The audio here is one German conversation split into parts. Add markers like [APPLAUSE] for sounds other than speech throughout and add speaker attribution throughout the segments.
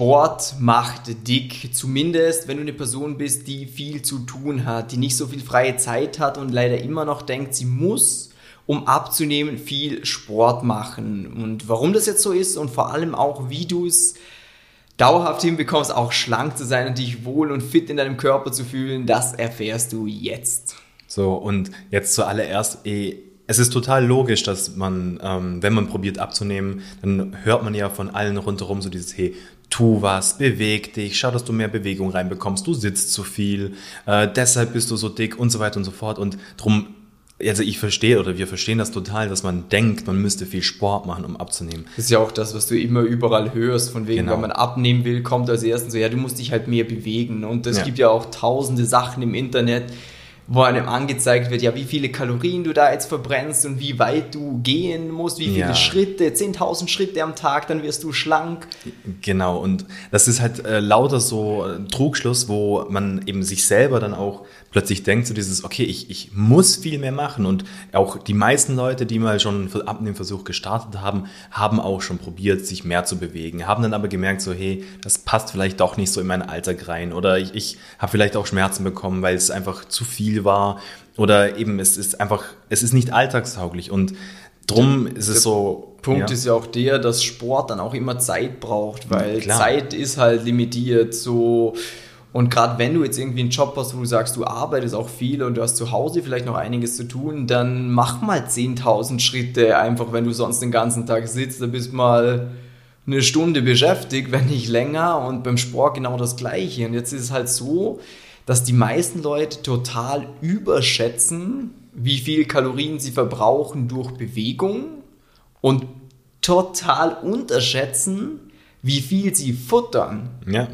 Speaker 1: Sport macht dick, zumindest wenn du eine Person bist, die viel zu tun hat, die nicht so viel freie Zeit hat und leider immer noch denkt, sie muss, um abzunehmen, viel Sport machen. Und warum das jetzt so ist und vor allem auch, wie du es dauerhaft hinbekommst, auch schlank zu sein und dich wohl und fit in deinem Körper zu fühlen, das erfährst du jetzt.
Speaker 2: So, und jetzt zuallererst, eh, es ist total logisch, dass man, ähm, wenn man probiert abzunehmen, dann hört man ja von allen rundherum so dieses, hey, tu was, beweg dich, schau, dass du mehr Bewegung reinbekommst, du sitzt zu viel, äh, deshalb bist du so dick und so weiter und so fort. Und drum also ich verstehe oder wir verstehen das total, dass man denkt, man müsste viel Sport machen, um abzunehmen.
Speaker 1: Das ist ja auch das, was du immer überall hörst, von wegen, genau. wenn man abnehmen will, kommt als erstes so, ja, du musst dich halt mehr bewegen. Und es ja. gibt ja auch tausende Sachen im Internet, wo einem angezeigt wird, ja, wie viele Kalorien du da jetzt verbrennst und wie weit du gehen musst, wie viele ja. Schritte, 10.000 Schritte am Tag, dann wirst du schlank.
Speaker 2: Genau, und das ist halt äh, lauter so ein Trugschluss, wo man eben sich selber dann auch plötzlich denkt, so dieses, okay, ich, ich muss viel mehr machen und auch die meisten Leute, die mal schon einen Abnehmversuch gestartet haben, haben auch schon probiert, sich mehr zu bewegen, haben dann aber gemerkt, so, hey, das passt vielleicht doch nicht so in meinen Alltag rein oder ich, ich habe vielleicht auch Schmerzen bekommen, weil es einfach zu viel war oder eben es ist einfach, es ist nicht alltagstauglich und drum ist es so.
Speaker 1: Punkt ja. ist ja auch der, dass Sport dann auch immer Zeit braucht, weil Zeit ist halt limitiert, so und gerade wenn du jetzt irgendwie einen Job hast, wo du sagst, du arbeitest auch viel und du hast zu Hause vielleicht noch einiges zu tun, dann mach mal 10.000 Schritte einfach, wenn du sonst den ganzen Tag sitzt, dann bist mal eine Stunde beschäftigt, wenn nicht länger und beim Sport genau das gleiche. Und jetzt ist es halt so, dass die meisten Leute total überschätzen, wie viel Kalorien sie verbrauchen durch Bewegung und total unterschätzen, wie viel sie futtern.
Speaker 2: Ja.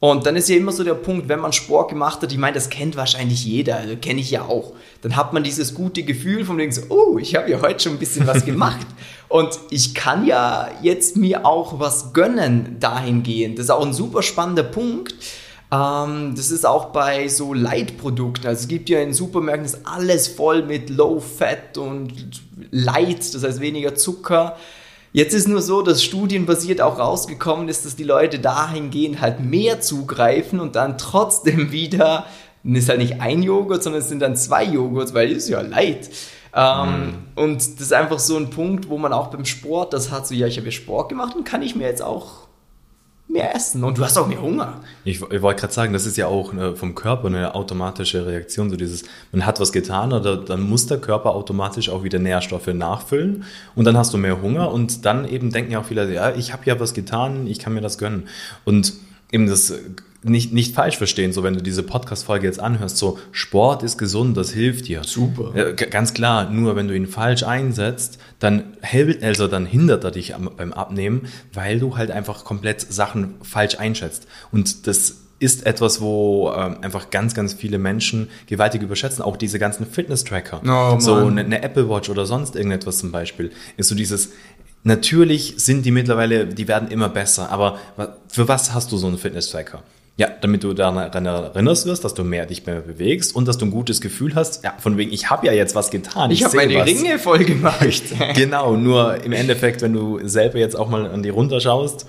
Speaker 1: Und dann ist ja immer so der Punkt, wenn man Sport gemacht hat, ich meine, das kennt wahrscheinlich jeder, also kenne ich ja auch. Dann hat man dieses gute Gefühl von wegen so, oh, ich habe ja heute schon ein bisschen was gemacht. [LAUGHS] und ich kann ja jetzt mir auch was gönnen dahingehend. Das ist auch ein super spannender Punkt. Ähm, das ist auch bei so Light-Produkten. Also es gibt ja in Supermärkten ist alles voll mit Low Fat und Light, das heißt weniger Zucker. Jetzt ist nur so, dass studienbasiert auch rausgekommen ist, dass die Leute dahingehend halt mehr zugreifen und dann trotzdem [LAUGHS] wieder, ist halt nicht ein Joghurt, sondern es sind dann zwei Joghurts, weil ist ja leid. Ähm, mm. Und das ist einfach so ein Punkt, wo man auch beim Sport das hat, so ja, ich habe ja Sport gemacht und kann ich mir jetzt auch mehr essen und du hast auch mehr Hunger.
Speaker 2: Ich, ich wollte gerade sagen, das ist ja auch eine, vom Körper eine automatische Reaktion, so dieses, man hat was getan oder dann muss der Körper automatisch auch wieder Nährstoffe nachfüllen und dann hast du mehr Hunger und dann eben denken ja auch viele, ja, ich habe ja was getan, ich kann mir das gönnen. Und eben das nicht, nicht falsch verstehen, so wenn du diese Podcast-Folge jetzt anhörst, so Sport ist gesund, das hilft dir.
Speaker 1: Super.
Speaker 2: Ja, ganz klar, nur wenn du ihn falsch einsetzt, dann hält, also dann hindert er dich beim Abnehmen, weil du halt einfach komplett Sachen falsch einschätzt. Und das ist etwas, wo ähm, einfach ganz, ganz viele Menschen gewaltig überschätzen. Auch diese ganzen Fitness-Tracker. Oh, so eine, eine, Apple Watch oder sonst irgendetwas zum Beispiel. Ist so dieses, natürlich sind die mittlerweile, die werden immer besser. Aber für was hast du so einen Fitness-Tracker? Ja, damit du daran erinnerst wirst, dass du mehr dich mehr bewegst und dass du ein gutes Gefühl hast. Ja, von wegen, ich habe ja jetzt was getan.
Speaker 1: Ich, ich habe meine was. Ringe voll gemacht. [LAUGHS]
Speaker 2: genau, nur im Endeffekt, wenn du selber jetzt auch mal an die runterschaust,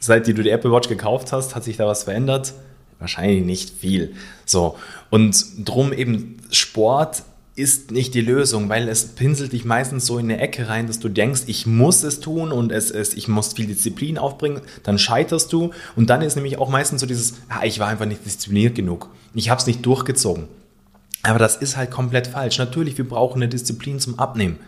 Speaker 2: seit du die Apple Watch gekauft hast, hat sich da was verändert? Wahrscheinlich nicht viel. So. Und drum eben Sport ist nicht die Lösung, weil es pinselt dich meistens so in eine Ecke rein, dass du denkst, ich muss es tun und es, es, ich muss viel Disziplin aufbringen, dann scheiterst du und dann ist nämlich auch meistens so dieses, ah, ich war einfach nicht diszipliniert genug, ich habe es nicht durchgezogen. Aber das ist halt komplett falsch. Natürlich, wir brauchen eine Disziplin zum Abnehmen.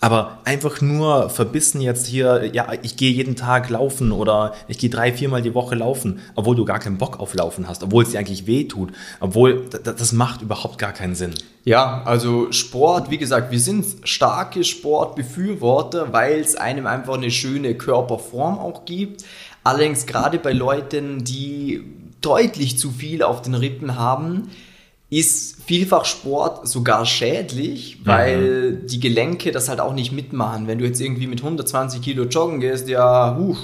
Speaker 2: Aber einfach nur verbissen jetzt hier, ja, ich gehe jeden Tag laufen oder ich gehe drei, viermal die Woche laufen, obwohl du gar keinen Bock auf Laufen hast, obwohl es dir eigentlich weh tut, obwohl das macht überhaupt gar keinen Sinn.
Speaker 1: Ja, also Sport, wie gesagt, wir sind starke Sportbefürworter, weil es einem einfach eine schöne Körperform auch gibt. Allerdings gerade bei Leuten, die deutlich zu viel auf den Rippen haben, ist vielfach Sport sogar schädlich, weil mhm. die Gelenke das halt auch nicht mitmachen. Wenn du jetzt irgendwie mit 120 Kilo joggen gehst, ja, huch,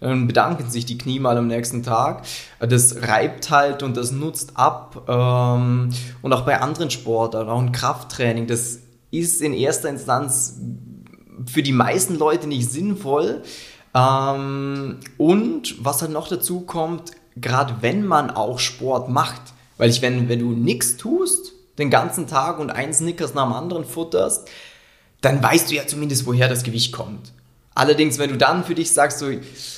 Speaker 1: dann bedanken sich die Knie mal am nächsten Tag. Das reibt halt und das nutzt ab. Ähm, und auch bei anderen Sportarten, auch ein Krafttraining, das ist in erster Instanz für die meisten Leute nicht sinnvoll. Ähm, und was halt noch dazu kommt, gerade wenn man auch Sport macht, weil ich, wenn, wenn du nichts tust, den ganzen Tag und einen Snickers nach dem anderen futterst, dann weißt du ja zumindest, woher das Gewicht kommt. Allerdings, wenn du dann für dich sagst, so,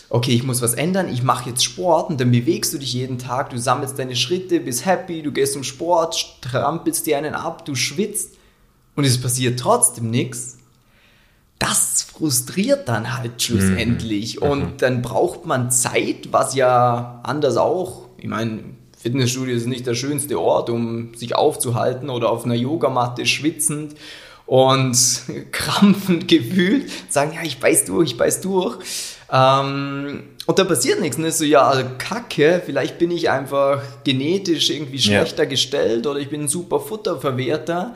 Speaker 1: okay, ich muss was ändern, ich mache jetzt Sport und dann bewegst du dich jeden Tag, du sammelst deine Schritte, bist happy, du gehst zum Sport, trampelst dir einen ab, du schwitzt und es passiert trotzdem nichts, das frustriert dann halt schlussendlich. Mhm. Und mhm. dann braucht man Zeit, was ja anders auch, ich meine, Fitnessstudio ist nicht der schönste Ort, um sich aufzuhalten oder auf einer Yogamatte schwitzend und [LAUGHS] krampfend gefühlt sagen, ja, ich beiß durch, ich beiß durch. Ähm, und da passiert nichts. Ne? So, ja, kacke, vielleicht bin ich einfach genetisch irgendwie schlechter ja. gestellt oder ich bin ein super Futterverwerter.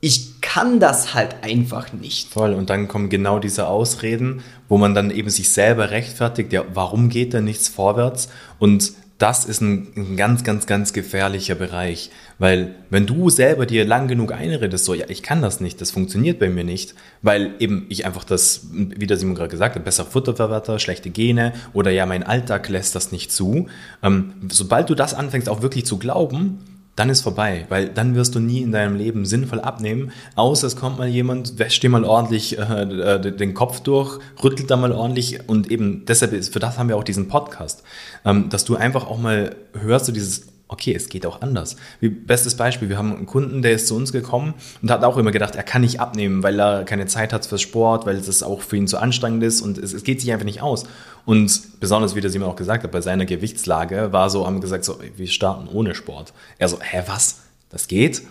Speaker 1: Ich kann das halt einfach nicht.
Speaker 2: Voll, und dann kommen genau diese Ausreden, wo man dann eben sich selber rechtfertigt, ja, warum geht da nichts vorwärts? Und das ist ein, ein, ganz, ganz, ganz gefährlicher Bereich. Weil wenn du selber dir lang genug einredest, so, ja, ich kann das nicht, das funktioniert bei mir nicht, weil eben ich einfach das, wie der Simon gerade gesagt hat, besser Futterverwerter, schlechte Gene oder ja, mein Alltag lässt das nicht zu. Ähm, sobald du das anfängst auch wirklich zu glauben, dann ist vorbei, weil dann wirst du nie in deinem Leben sinnvoll abnehmen, außer es kommt mal jemand, wäscht dir mal ordentlich äh, äh den Kopf durch, rüttelt da mal ordentlich und eben deshalb, ist, für das haben wir auch diesen Podcast, ähm, dass du einfach auch mal hörst, so dieses, okay, es geht auch anders. Wie, bestes Beispiel, wir haben einen Kunden, der ist zu uns gekommen und hat auch immer gedacht, er kann nicht abnehmen, weil er keine Zeit hat fürs Sport, weil es auch für ihn zu anstrengend ist und es, es geht sich einfach nicht aus. Und besonders, wie der Simon auch gesagt hat, bei seiner Gewichtslage war so, haben gesagt, so, wir starten ohne Sport. Er so, hä, was? Das geht?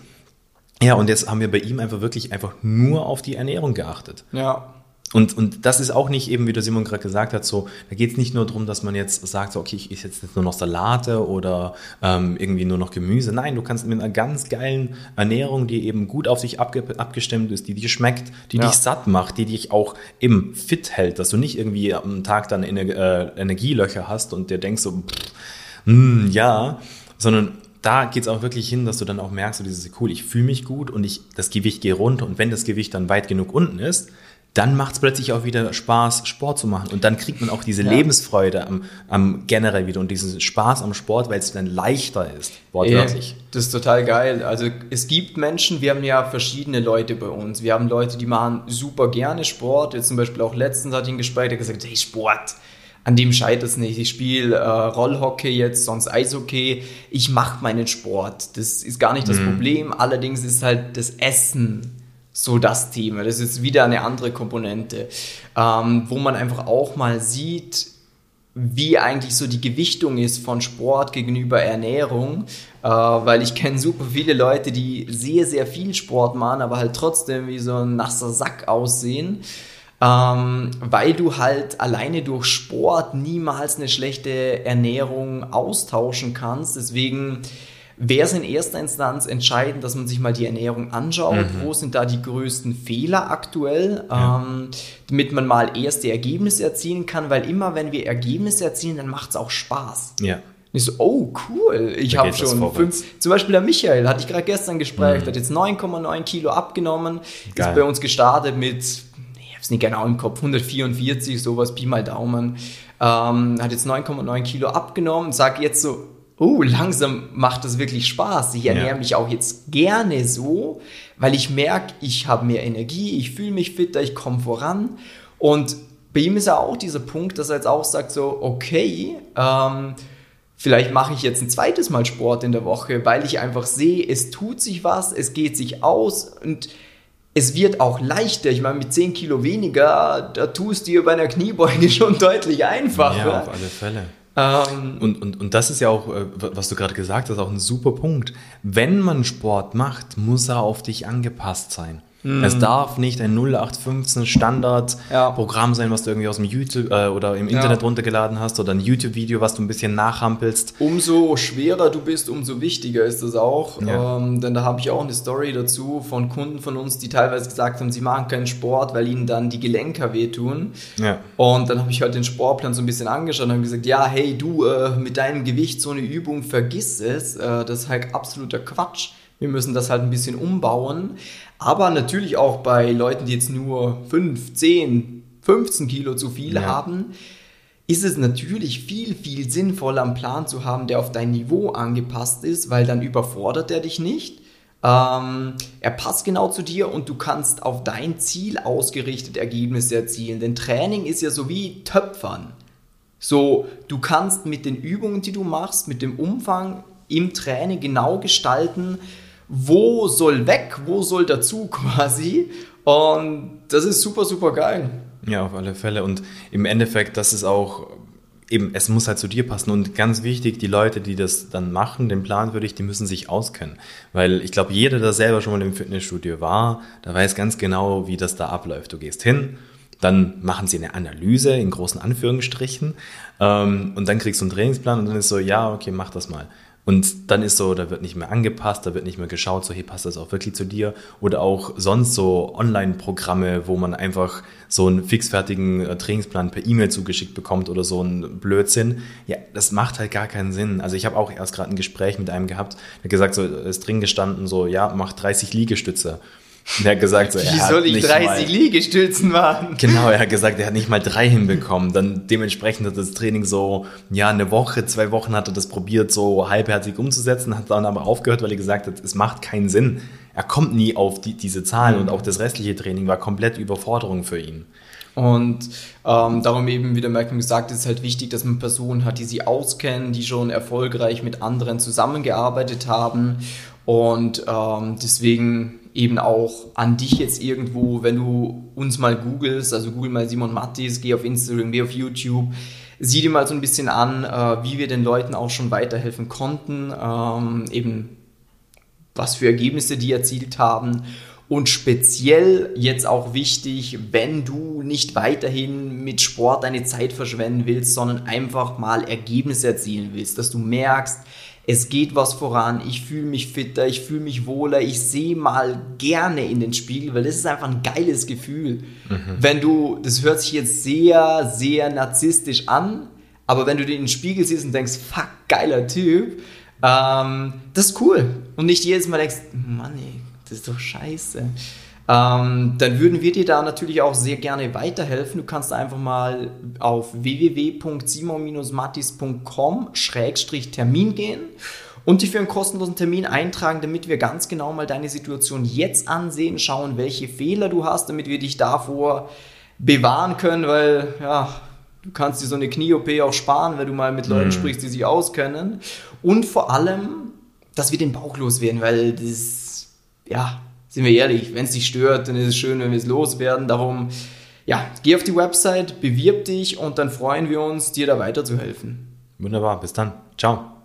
Speaker 2: Ja, und jetzt haben wir bei ihm einfach wirklich einfach nur auf die Ernährung geachtet.
Speaker 1: Ja.
Speaker 2: Und, und das ist auch nicht eben, wie der Simon gerade gesagt hat, so, da geht es nicht nur darum, dass man jetzt sagt, so, okay, ich esse jetzt nur noch Salate oder ähm, irgendwie nur noch Gemüse. Nein, du kannst mit einer ganz geilen Ernährung, die eben gut auf dich abge abgestimmt ist, die dir schmeckt, die ja. dich satt macht, die dich auch eben fit hält, dass du nicht irgendwie am Tag dann Ener äh, Energielöcher hast und dir denkst so, pff, mh, hm, ja, sondern da geht es auch wirklich hin, dass du dann auch merkst, so dieses, cool, ich fühle mich gut und ich, das Gewicht geht runter und wenn das Gewicht dann weit genug unten ist, dann macht es plötzlich auch wieder Spaß, Sport zu machen. Und dann kriegt man auch diese ja. Lebensfreude am, am generell wieder und diesen Spaß am Sport, weil es dann leichter ist,
Speaker 1: wortwörtlich. Das ist total geil. Also es gibt Menschen, wir haben ja verschiedene Leute bei uns. Wir haben Leute, die machen super gerne Sport. Jetzt zum Beispiel auch letztens hatte ich ein Gespräch, der gesagt, hey, Sport, an dem scheitert es nicht. Ich spiele äh, Rollhockey jetzt, sonst Eishockey. Ich mache meinen Sport. Das ist gar nicht das mhm. Problem. Allerdings ist halt das Essen so das Thema. Das ist wieder eine andere Komponente, ähm, wo man einfach auch mal sieht, wie eigentlich so die Gewichtung ist von Sport gegenüber Ernährung, äh, weil ich kenne super viele Leute, die sehr, sehr viel Sport machen, aber halt trotzdem wie so ein nasser Sack aussehen, ähm, weil du halt alleine durch Sport niemals eine schlechte Ernährung austauschen kannst. Deswegen wäre es in erster Instanz entscheidend, dass man sich mal die Ernährung anschaut, mhm. wo sind da die größten Fehler aktuell, ja. ähm, damit man mal erste Ergebnisse erzielen kann, weil immer wenn wir Ergebnisse erzielen, dann macht es auch Spaß.
Speaker 2: Ja.
Speaker 1: Und ich so, oh cool, ich habe schon fünf, zum Beispiel der Michael, hatte ich gerade gestern Gespräch, mhm. hat jetzt 9,9 Kilo abgenommen, Geil. ist bei uns gestartet mit, ich habe es nicht genau im Kopf, 144, sowas, Pi mal Daumen, ähm, hat jetzt 9,9 Kilo abgenommen, sag jetzt so, oh, langsam macht das wirklich Spaß. Ich ernähre ja. mich auch jetzt gerne so, weil ich merke, ich habe mehr Energie, ich fühle mich fitter, ich komme voran. Und bei ihm ist ja auch dieser Punkt, dass er jetzt auch sagt so, okay, ähm, vielleicht mache ich jetzt ein zweites Mal Sport in der Woche, weil ich einfach sehe, es tut sich was, es geht sich aus und es wird auch leichter. Ich meine, mit 10 Kilo weniger, da tust du dir bei einer Kniebeuge [LAUGHS] schon deutlich einfacher.
Speaker 2: Ja, auf alle Fälle. Ähm, und, und, und das ist ja auch, äh, was du gerade gesagt hast, auch ein super Punkt. Wenn man Sport macht, muss er auf dich angepasst sein. Mhm. Es darf nicht ein 0815 Standardprogramm ja. sein, was du irgendwie aus dem YouTube äh, oder im Internet ja. runtergeladen hast oder ein YouTube-Video, was du ein bisschen nachhampelst.
Speaker 1: Umso schwerer du bist, umso wichtiger ist es auch. Ja. Ähm, denn da habe ich auch eine Story dazu von Kunden von uns, die teilweise gesagt haben, sie machen keinen Sport, weil ihnen dann die Gelenke wehtun. Und dann habe ich halt den Sportplan so ein bisschen angeschaut und habe gesagt, ja, hey, du, äh, mit deinem Gewicht so eine Übung, vergiss es. Äh, das ist halt absoluter Quatsch. Wir müssen das halt ein bisschen umbauen. Aber natürlich auch bei Leuten, die jetzt nur 5, 10, 15 Kilo zu viel
Speaker 2: Ja.
Speaker 1: haben, ist es natürlich viel, viel sinnvoller, einen Plan zu haben, der auf dein Niveau angepasst ist, weil dann überfordert er dich nicht. Ähm, er passt genau zu dir und du kannst auf dein Ziel ausgerichtet Ergebnisse erzielen. Denn Training ist ja so wie Töpfern. So, du kannst mit den Übungen, die du machst, mit dem Umfang im Training genau gestalten, wo soll weg, wo soll dazu [LAUGHS] quasi. Und das ist super, super geil.
Speaker 2: Ja, auf alle Fälle. Und im Endeffekt, das ist auch eben, es muss halt zu dir passen. Und ganz wichtig, die Leute, die das dann machen, den Plan für dich, die müssen sich auskennen. Weil ich glaube, jeder, der selber schon mal im Fitnessstudio war, der weiß ganz genau, wie das da abläuft. Du gehst hin, dann machen sie eine Analyse in großen Anführungsstrichen ähm, und dann kriegst du einen Trainingsplan und dann ist so, ja, okay, mach das mal. Und dann ist so, da wird nicht mehr angepasst, da wird nicht mehr geschaut, so, hey, passt das auch wirklich zu dir? Oder auch sonst so Online-Programme, wo man einfach so einen fixfertigen äh, Trainingsplan per E-Mail zugeschickt bekommt oder so ein Blödsinn. Ja, das macht halt gar keinen Sinn. Also ich habe auch erst gerade ein Gespräch mit einem gehabt, der gesagt, so, ist drin gestanden, so, ja, mach 30 Liegestütze. Und der hat gesagt, so, er
Speaker 1: Wie
Speaker 2: hat
Speaker 1: soll ich
Speaker 2: nicht
Speaker 1: 30
Speaker 2: mal,
Speaker 1: Liegestützen machen?
Speaker 2: Genau, er hat gesagt, er hat nicht mal drei hinbekommen. Dann dementsprechend hat das Training so, ja, eine Woche, zwei Wochen hat er das probiert, so halbherzig umzusetzen, hat dann aber aufgehört, weil er gesagt hat, es macht keinen Sinn. Er kommt nie auf die, diese Zahlen und auch das restliche Training war komplett Überforderung für ihn.
Speaker 1: Und ähm, darum eben, wie der Malcolm gesagt hat, ist es halt wichtig, dass man Personen hat, die sie auskennen, die schon erfolgreich mit anderen zusammengearbeitet haben. Und ähm, deswegen eben auch an dich jetzt irgendwo, wenn du uns mal googelst, also google mal Simon Mattis, geh auf Instagram, geh auf YouTube, sieh dir mal so ein bisschen an, äh, wie wir den Leuten auch schon weiterhelfen konnten, ähm, eben was für Ergebnisse die erzielt haben. Und speziell jetzt auch wichtig, wenn du nicht weiterhin mit Sport deine Zeit verschwenden willst, sondern einfach mal Ergebnisse erzielen willst, dass du merkst, es geht was voran, ich fühle mich fitter, ich fühle mich wohler, ich sehe mal gerne in den Spiegel, weil das ist einfach ein geiles Gefühl. Wenn du, das hört sich jetzt sehr, sehr narzisstisch an, aber wenn du dir in den Spiegel siehst und denkst, fuck, geiler Typ, ähm, das ist cool. Und nicht jedes Mal denkst, Mann, ey, das ist doch scheiße. Ähm, dann würden wir dir da natürlich auch sehr gerne weiterhelfen. Du kannst einfach mal auf www.simon-mattis.com-termin gehen und dich für einen kostenlosen Termin eintragen, damit wir ganz genau mal deine Situation jetzt ansehen, schauen, welche Fehler du hast, damit wir dich davor bewahren können, weil ja, du kannst dir so eine Knie-OP auch sparen, wenn du mal mit Leuten sprichst, die sich auskennen. Und vor allem, dass wir den Bauch loswerden, weil das, ja, sind wir ehrlich, wenn es dich stört, dann ist es schön, wenn wir es loswerden. Darum, ja, geh auf die Website, bewirb dich und dann freuen wir uns, dir da weiterzuhelfen.
Speaker 2: Wunderbar, bis dann. Ciao.